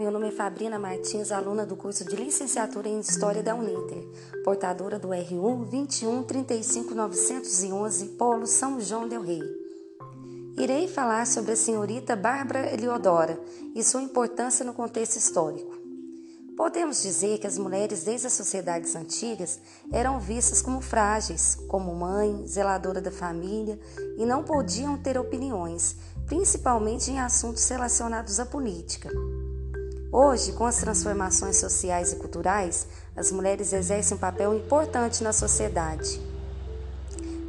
Meu nome é Fabrina Martins, aluna do curso de Licenciatura em História da Uninter, portadora do RU 21 35 911, Polo São João del Rei. Irei falar sobre a senhorita Bárbara Eliodora e sua importância no contexto histórico. Podemos dizer que as mulheres desde as sociedades antigas eram vistas como frágeis, como mãe, zeladora da família e não podiam ter opiniões, principalmente em assuntos relacionados à política. Hoje, com as transformações sociais e culturais, as mulheres exercem um papel importante na sociedade.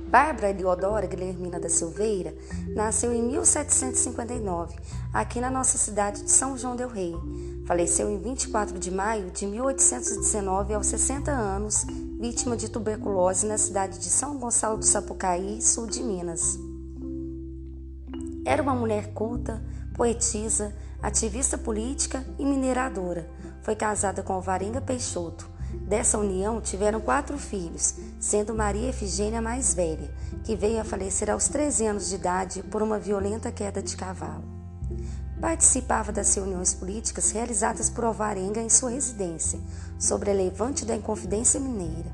Bárbara Eleodora Guilhermina da Silveira nasceu em 1759, aqui na nossa cidade de São João del Rei. Faleceu em 24 de maio de 1819, aos 60 anos, vítima de tuberculose na cidade de São Gonçalo do Sapucaí, sul de Minas. Era uma mulher culta, poetisa, ativista política e mineradora. Foi casada com Alvarenga Peixoto. Dessa união tiveram quatro filhos, sendo Maria Efigênia mais velha, que veio a falecer aos 13 anos de idade por uma violenta queda de cavalo. Participava das reuniões políticas realizadas por Alvarenga em sua residência, sobre a levante da Inconfidência Mineira.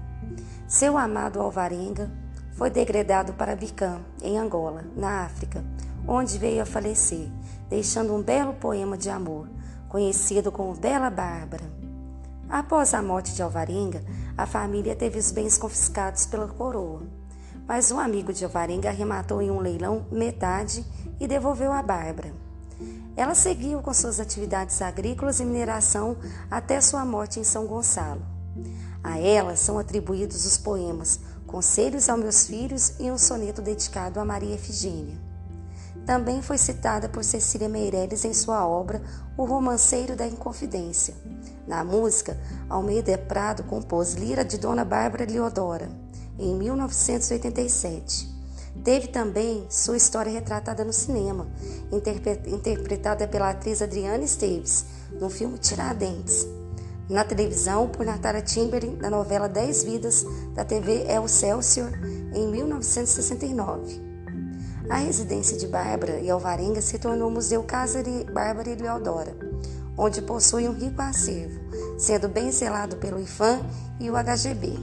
Seu amado Alvarenga foi degradado para Bicam, em Angola, na África, onde veio a falecer, deixando um belo poema de amor, conhecido como Bela Bárbara. Após a morte de Alvarenga, a família teve os bens confiscados pela coroa, mas um amigo de Alvarenga arrematou em um leilão metade e devolveu a Bárbara. Ela seguiu com suas atividades agrícolas e mineração até sua morte em São Gonçalo. A ela são atribuídos os poemas Conselhos aos Meus Filhos e um soneto dedicado a Maria Efigênia. Também foi citada por Cecília Meirelles em sua obra O Romanceiro da Inconfidência. Na música, Almeida Prado compôs Lira de Dona Bárbara Leodora, em 1987. Teve também sua história retratada no cinema, interpretada pela atriz Adriana Esteves, no filme Tiradentes. Na televisão, por Natália Timberlin, na novela Dez Vidas, da TV El Celsior, em 1969. A residência de Bárbara e Alvarenga se tornou o Museu Casa de Bárbara e Leodora, onde possui um rico acervo, sendo bem zelado pelo IFAM e o HGB.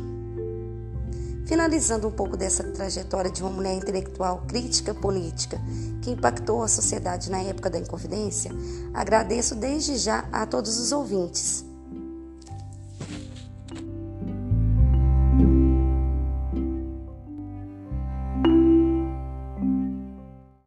Finalizando um pouco dessa trajetória de uma mulher intelectual crítica política que impactou a sociedade na época da Inconfidência, agradeço desde já a todos os ouvintes.